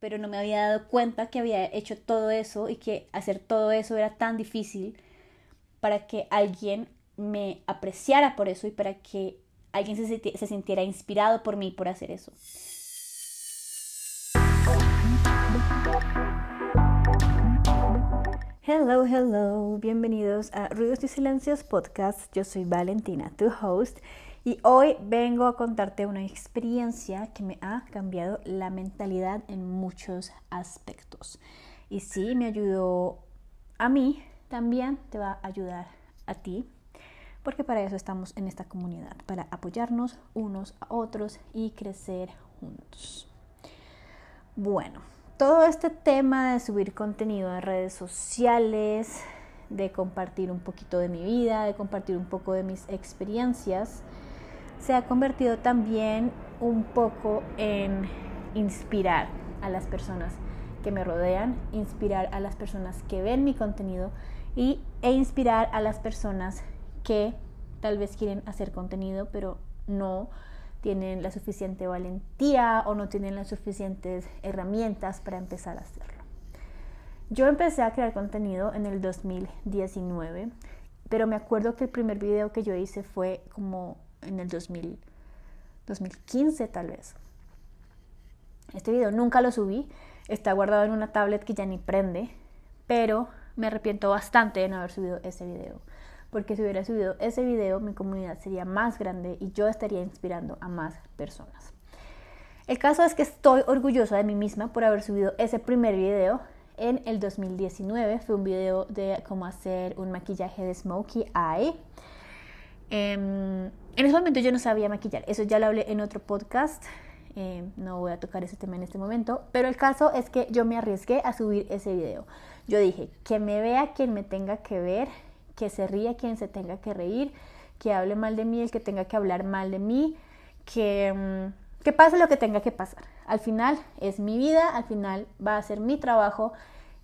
pero no me había dado cuenta que había hecho todo eso y que hacer todo eso era tan difícil para que alguien me apreciara por eso y para que alguien se, sintiera inspirado por mí por hacer eso. Hello, hello, bienvenidos a Ruidos y Silencios Podcast. Yo soy Valentina, tu host, y hoy vengo a contarte una experiencia que me ha cambiado la mentalidad en muchos aspectos. Y sí, me ayudó a mí, también te va a ayudar a ti, porque para eso estamos en esta comunidad, para apoyarnos unos a otros y crecer juntos. Bueno, todo este tema de subir contenido en redes sociales, de compartir un poquito de mi vida, de compartir un poco de mis experiencias, se ha convertido también un poco en inspirar a las personas que me rodean, inspirar a las personas que ven mi contenido y, e inspirar a las personas que tal vez quieren hacer contenido pero no tienen la suficiente valentía o no tienen las suficientes herramientas para empezar a hacerlo. Yo empecé a crear contenido en el 2019, pero me acuerdo que el primer video que yo hice fue como en el 2000, 2015 tal vez. Este video nunca lo subí, está guardado en una tablet que ya ni prende, pero me arrepiento bastante de no haber subido ese video, porque si hubiera subido ese video mi comunidad sería más grande y yo estaría inspirando a más personas. El caso es que estoy orgullosa de mí misma por haber subido ese primer video en el 2019. Fue un video de cómo hacer un maquillaje de smokey eye. Em, en ese momento yo no sabía maquillar, eso ya lo hablé en otro podcast, em, no voy a tocar ese tema en este momento, pero el caso es que yo me arriesgué a subir ese video. Yo dije, que me vea quien me tenga que ver, que se ría quien se tenga que reír, que hable mal de mí el que tenga que hablar mal de mí, que, em, que pase lo que tenga que pasar. Al final es mi vida, al final va a ser mi trabajo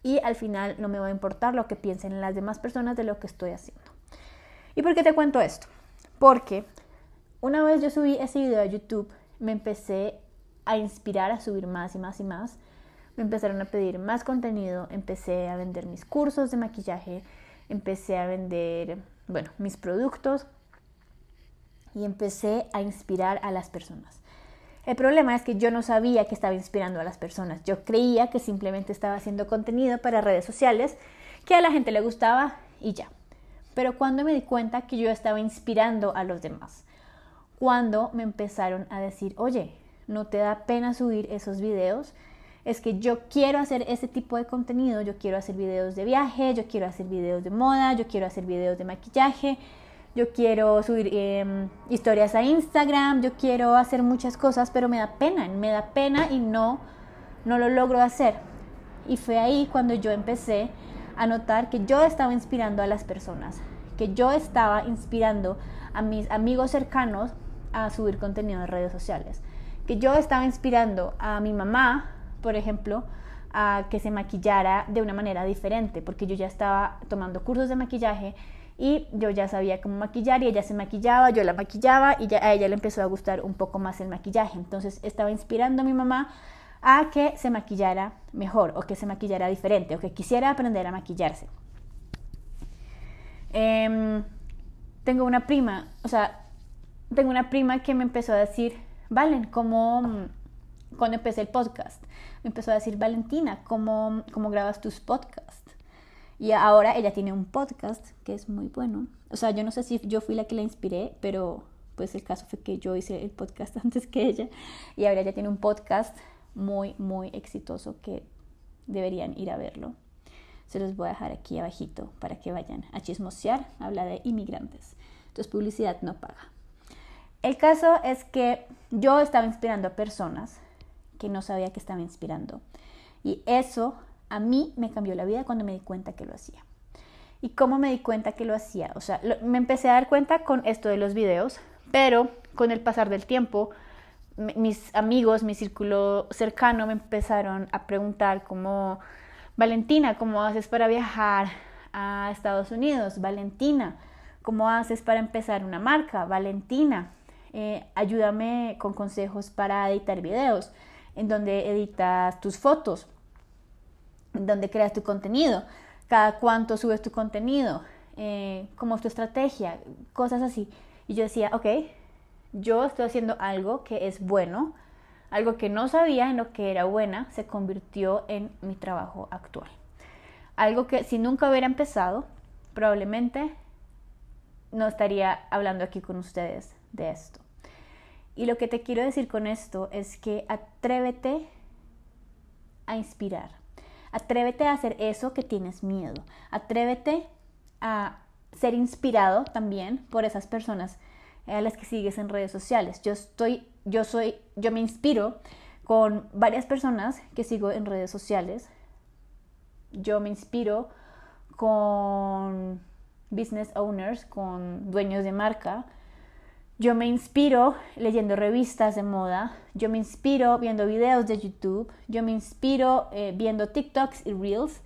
y al final no me va a importar lo que piensen las demás personas de lo que estoy haciendo. ¿Y por qué te cuento esto? Porque una vez yo subí ese video a YouTube, me empecé a inspirar a subir más y más y más. Me empezaron a pedir más contenido, empecé a vender mis cursos de maquillaje, empecé a vender, bueno, mis productos y empecé a inspirar a las personas. El problema es que yo no sabía que estaba inspirando a las personas. Yo creía que simplemente estaba haciendo contenido para redes sociales que a la gente le gustaba y ya. Pero cuando me di cuenta que yo estaba inspirando a los demás, cuando me empezaron a decir, oye, ¿no te da pena subir esos videos? Es que yo quiero hacer ese tipo de contenido, yo quiero hacer videos de viaje, yo quiero hacer videos de moda, yo quiero hacer videos de maquillaje, yo quiero subir em, historias a Instagram, yo quiero hacer muchas cosas, pero me da pena, me da pena y no, no lo logro hacer. Y fue ahí cuando yo empecé a notar que yo estaba inspirando a las personas, que yo estaba inspirando a mis amigos cercanos a subir contenido en redes sociales, que yo estaba inspirando a mi mamá, por ejemplo, a que se maquillara de una manera diferente, porque yo ya estaba tomando cursos de maquillaje y yo ya sabía cómo maquillar y ella se maquillaba, yo la maquillaba y ya a ella le empezó a gustar un poco más el maquillaje. Entonces estaba inspirando a mi mamá a que se maquillara mejor o que se maquillara diferente o que quisiera aprender a maquillarse. Em, tengo una prima, o sea, tengo una prima que me empezó a decir, Valen, ¿cómo, cuando empecé el podcast, me empezó a decir, Valentina, ¿cómo, cómo grabas tus podcasts? Y ahora ella tiene un podcast que es muy bueno. O sea, yo no sé si yo fui la que la inspiré, pero pues el caso fue que yo hice el podcast antes que ella. Y ahora ella tiene un podcast muy, muy exitoso que deberían ir a verlo. Se los voy a dejar aquí abajito para que vayan a chismosear. Habla de inmigrantes. Entonces publicidad no paga. El caso es que yo estaba inspirando a personas que no sabía que estaba inspirando. Y eso a mí me cambió la vida cuando me di cuenta que lo hacía. ¿Y cómo me di cuenta que lo hacía? O sea, me empecé a dar cuenta con esto de los videos, pero con el pasar del tiempo mis amigos, mi círculo cercano me empezaron a preguntar como, Valentina, ¿cómo haces para viajar a Estados Unidos? Valentina, ¿cómo haces para empezar una marca? Valentina, eh, ayúdame con consejos para editar videos. en donde editas tus fotos, en donde creas tu contenido, cada cuánto subes tu contenido, eh, cómo es tu estrategia, cosas así. Y yo decía, ok, yo estoy haciendo algo que es bueno, algo que no sabía en lo que era buena, se convirtió en mi trabajo actual. Algo que si nunca hubiera empezado, probablemente no estaría hablando aquí con ustedes de esto. Y lo que te quiero decir con esto es que atrévete a inspirar. Atrévete a hacer eso que tienes miedo. Atrévete a ser inspirado también por esas personas a las que sigues en redes sociales. Yo estoy, yo soy, yo me inspiro con varias personas que sigo en redes sociales. Yo me inspiro con business owners, con dueños de marca. Yo me inspiro leyendo revistas de moda, yo me inspiro viendo videos de YouTube, yo me inspiro eh, viendo TikToks y Reels,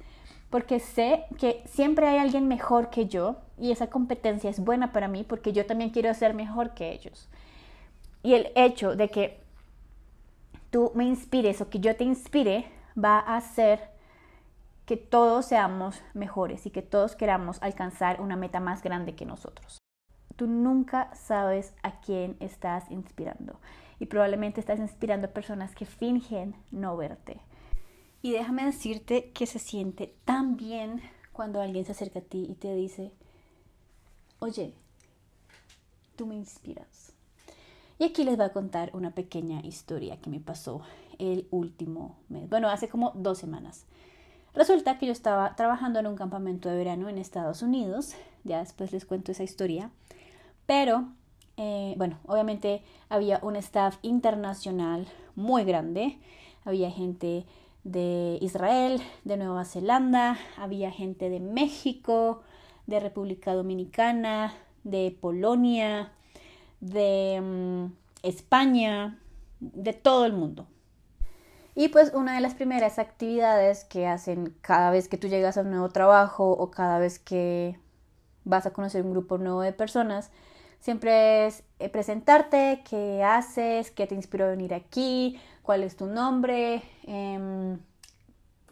porque sé que siempre hay alguien mejor que yo y esa competencia es buena para mí porque yo también quiero ser mejor que ellos. Y el hecho de que tú me inspires o que yo te inspire va a hacer que todos seamos mejores y que todos queramos alcanzar una meta más grande que nosotros. Tú nunca sabes a quién estás inspirando y probablemente estás inspirando a personas que fingen no verte. Y déjame decirte que se siente tan bien cuando alguien se acerca a ti y te dice, oye, tú me inspiras. Y aquí les voy a contar una pequeña historia que me pasó el último mes, bueno, hace como dos semanas. Resulta que yo estaba trabajando en un campamento de verano en Estados Unidos, ya después les cuento esa historia, pero eh, bueno, obviamente había un staff internacional muy grande, había gente de Israel, de Nueva Zelanda, había gente de México, de República Dominicana, de Polonia, de mm, España, de todo el mundo. Y pues una de las primeras actividades que hacen cada vez que tú llegas a un nuevo trabajo o cada vez que vas a conocer un grupo nuevo de personas, siempre es eh, presentarte, qué haces, qué te inspiró a venir aquí, cuál es tu nombre, em,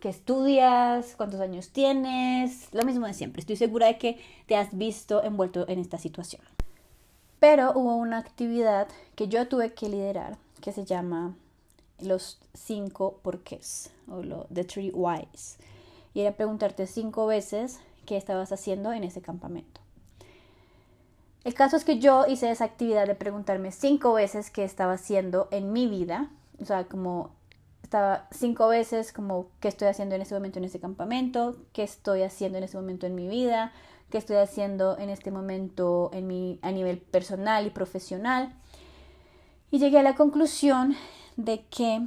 qué estudias, cuántos años tienes, lo mismo de siempre. Estoy segura de que te has visto envuelto en esta situación. Pero hubo una actividad que yo tuve que liderar que se llama los cinco porqués o lo, the three whys. Y era preguntarte cinco veces qué estabas haciendo en ese campamento. El caso es que yo hice esa actividad de preguntarme cinco veces qué estaba haciendo en mi vida. O sea, como estaba cinco veces como qué estoy haciendo en este momento en ese campamento, qué estoy haciendo en este momento en mi vida, qué estoy haciendo en este momento en mi, a nivel personal y profesional. Y llegué a la conclusión de que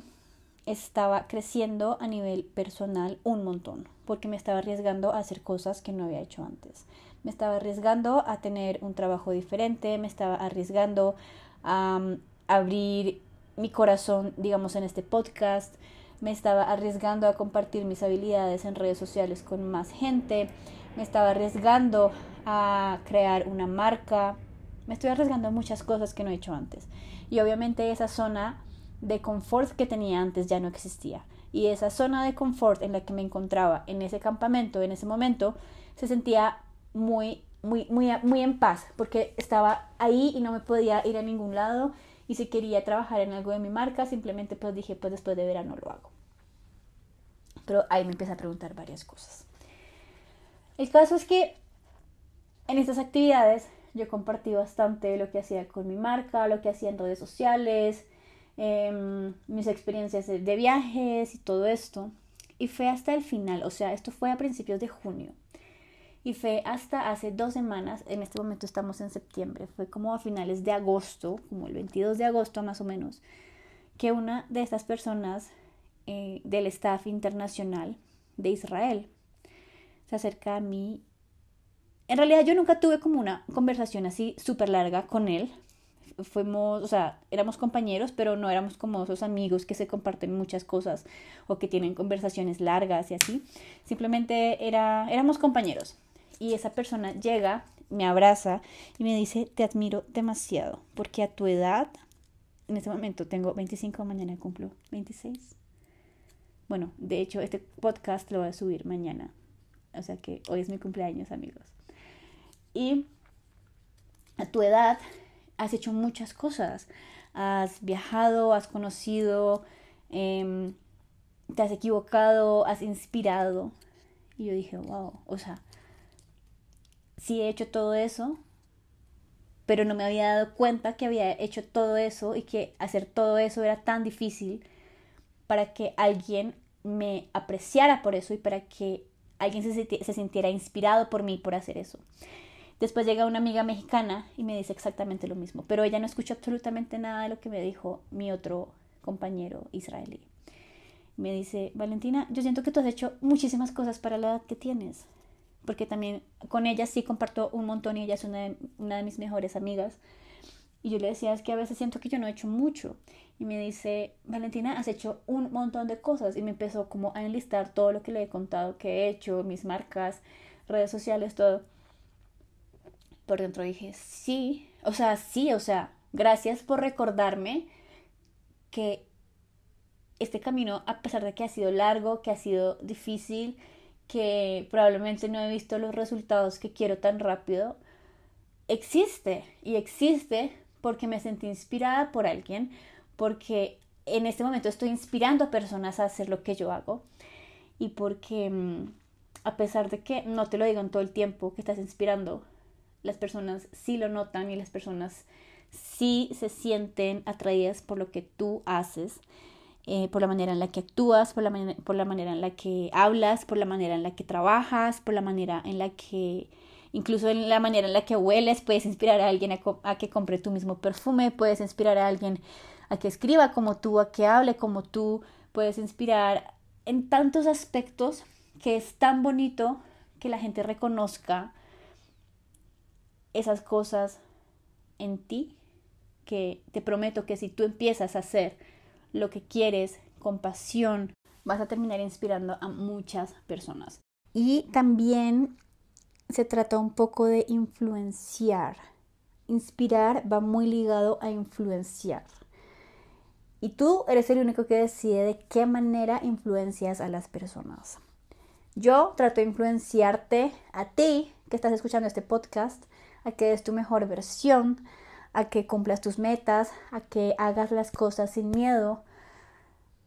estaba creciendo a nivel personal un montón, porque me estaba arriesgando a hacer cosas que no había hecho antes. Me estaba arriesgando a tener un trabajo diferente, me estaba arriesgando a mm, abrir mi corazón, digamos, en este podcast, me estaba arriesgando a compartir mis habilidades en redes sociales con más gente, me estaba arriesgando a crear una marca, me estoy arriesgando a muchas cosas que no he hecho antes. Y obviamente esa zona de confort que tenía antes ya no existía. Y esa zona de confort en la que me encontraba en ese campamento, en ese momento, se sentía muy, muy, muy, muy en paz, porque estaba ahí y no me podía ir a ningún lado. Y si quería trabajar en algo de mi marca, simplemente pues dije, pues después de verano lo hago. Pero ahí me empecé a preguntar varias cosas. El caso es que en estas actividades yo compartí bastante lo que hacía con mi marca, lo que hacía en redes sociales, Em, mis experiencias de, viajes y todo esto. Y fue hasta el final, o sea, esto fue a principios de junio. Y fue hasta hace dos semanas, en este momento estamos en septiembre, fue como a finales de agosto, como el 22 de agosto más o menos, que una de estas personas eh, del staff internacional de Israel se acerca a mí. En realidad yo nunca tuve como una conversación así súper larga con él, fuimos, o sea, éramos compañeros, pero no éramos como esos amigos que se comparten muchas cosas o que tienen conversaciones largas y así. Simplemente era, éramos compañeros. Y esa persona llega, me abraza y me dice, te admiro demasiado, porque a tu edad en este momento tengo 25, mañana cumplo 26. Bueno, de hecho, este podcast lo voy a subir mañana. O sea que hoy es mi cumpleaños, amigos. Y a tu edad has hecho muchas cosas. Has viajado, has conocido, em, te has equivocado, has inspirado. Y yo dije, wow, o sea, sí he hecho todo eso, pero no me había dado cuenta que había hecho todo eso y que hacer todo eso era tan difícil para que alguien me apreciara por eso y para que alguien se, sintiera inspirado por mí por hacer eso. Después llega una amiga mexicana y me dice exactamente lo mismo, pero ella no escucha absolutamente nada de lo que me dijo mi otro compañero israelí. Me dice, Valentina, yo siento que tú has hecho muchísimas cosas para la edad que tienes, porque también con ella sí comparto un montón y ella es una de, una de mis mejores amigas. Y yo le decía, es que a veces siento que yo no he hecho mucho. Y me dice, Valentina, has hecho un montón de cosas. Y me empezó como a enlistar todo lo que le he contado que he hecho, mis marcas, redes sociales, todo por dentro dije, sí, o sea, sí, o sea, gracias por recordarme que este camino, a pesar de que ha sido largo, que ha sido difícil, que probablemente no he visto los resultados que quiero tan rápido, existe y existe porque me sentí inspirada por alguien, porque en este momento estoy inspirando a personas a hacer lo que yo hago y porque mm, a pesar de que no te lo digan todo el tiempo que estás inspirando, las personas sí lo notan y las personas sí se sienten atraídas por lo que tú haces, eh, por la manera en la que actúas, por la, por la manera en la que hablas, por la manera en la que trabajas, por la manera en la que, incluso en la manera en la que hueles, puedes inspirar a alguien a, que compre tu mismo perfume, puedes inspirar a alguien a que escriba como tú, a que hable como tú, puedes inspirar en tantos aspectos que es tan bonito que la gente reconozca esas cosas en ti que te prometo que si tú empiezas a hacer lo que quieres con pasión, vas a terminar inspirando a muchas personas. Y también se trata un poco de influenciar. Inspirar va muy ligado a influenciar. Y tú eres el único que decide de qué manera influencias a las personas. Yo trato de influenciarte a ti que estás escuchando este podcast a que des tu mejor versión, a que cumplas tus metas, a que hagas las cosas sin miedo,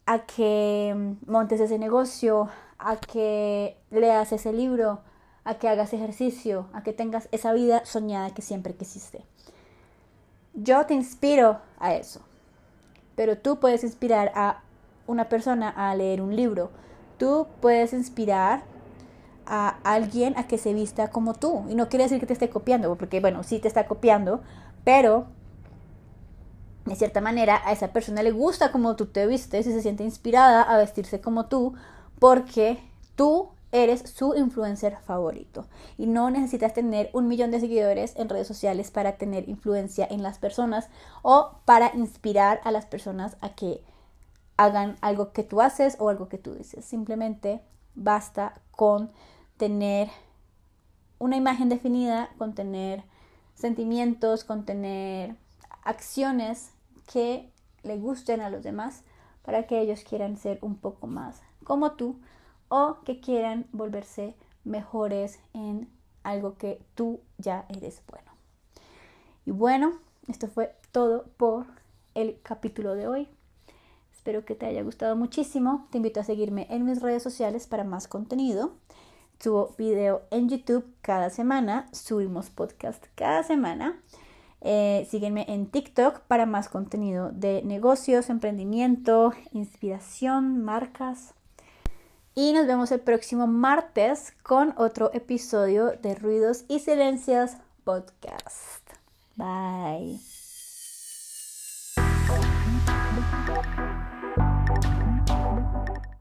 a que montes ese negocio, a que leas ese libro, a que hagas ejercicio, a que tengas esa vida soñada que siempre quisiste. Yo te inspiro a eso, pero tú puedes inspirar a una persona a leer un libro, tú puedes inspirar a alguien a que se vista como tú. Y no quiere decir que te esté copiando, porque bueno, sí te está copiando, pero de cierta manera a esa persona le gusta como tú te vistes y se siente inspirada a vestirse como tú, porque tú eres su influencer favorito. Y no necesitas tener un millón de seguidores en redes sociales para tener influencia en las personas o para inspirar a las personas a que hagan algo que tú haces o algo que tú dices. Simplemente basta con tener una imagen definida, con tener sentimientos, con tener acciones que le gusten a los demás para que ellos quieran ser un poco más como tú o que quieran volverse mejores en algo que tú ya eres bueno. Y bueno, esto fue todo por el capítulo de hoy. Espero que te haya gustado muchísimo. Te invito a seguirme en mis redes sociales para más contenido. Subo video en YouTube cada semana, subimos podcast cada semana. Eh, sígueme en TikTok para más contenido de negocios, emprendimiento, inspiración, marcas. Y nos vemos el próximo martes con otro episodio de Ruidos y Silencios Podcast. Bye.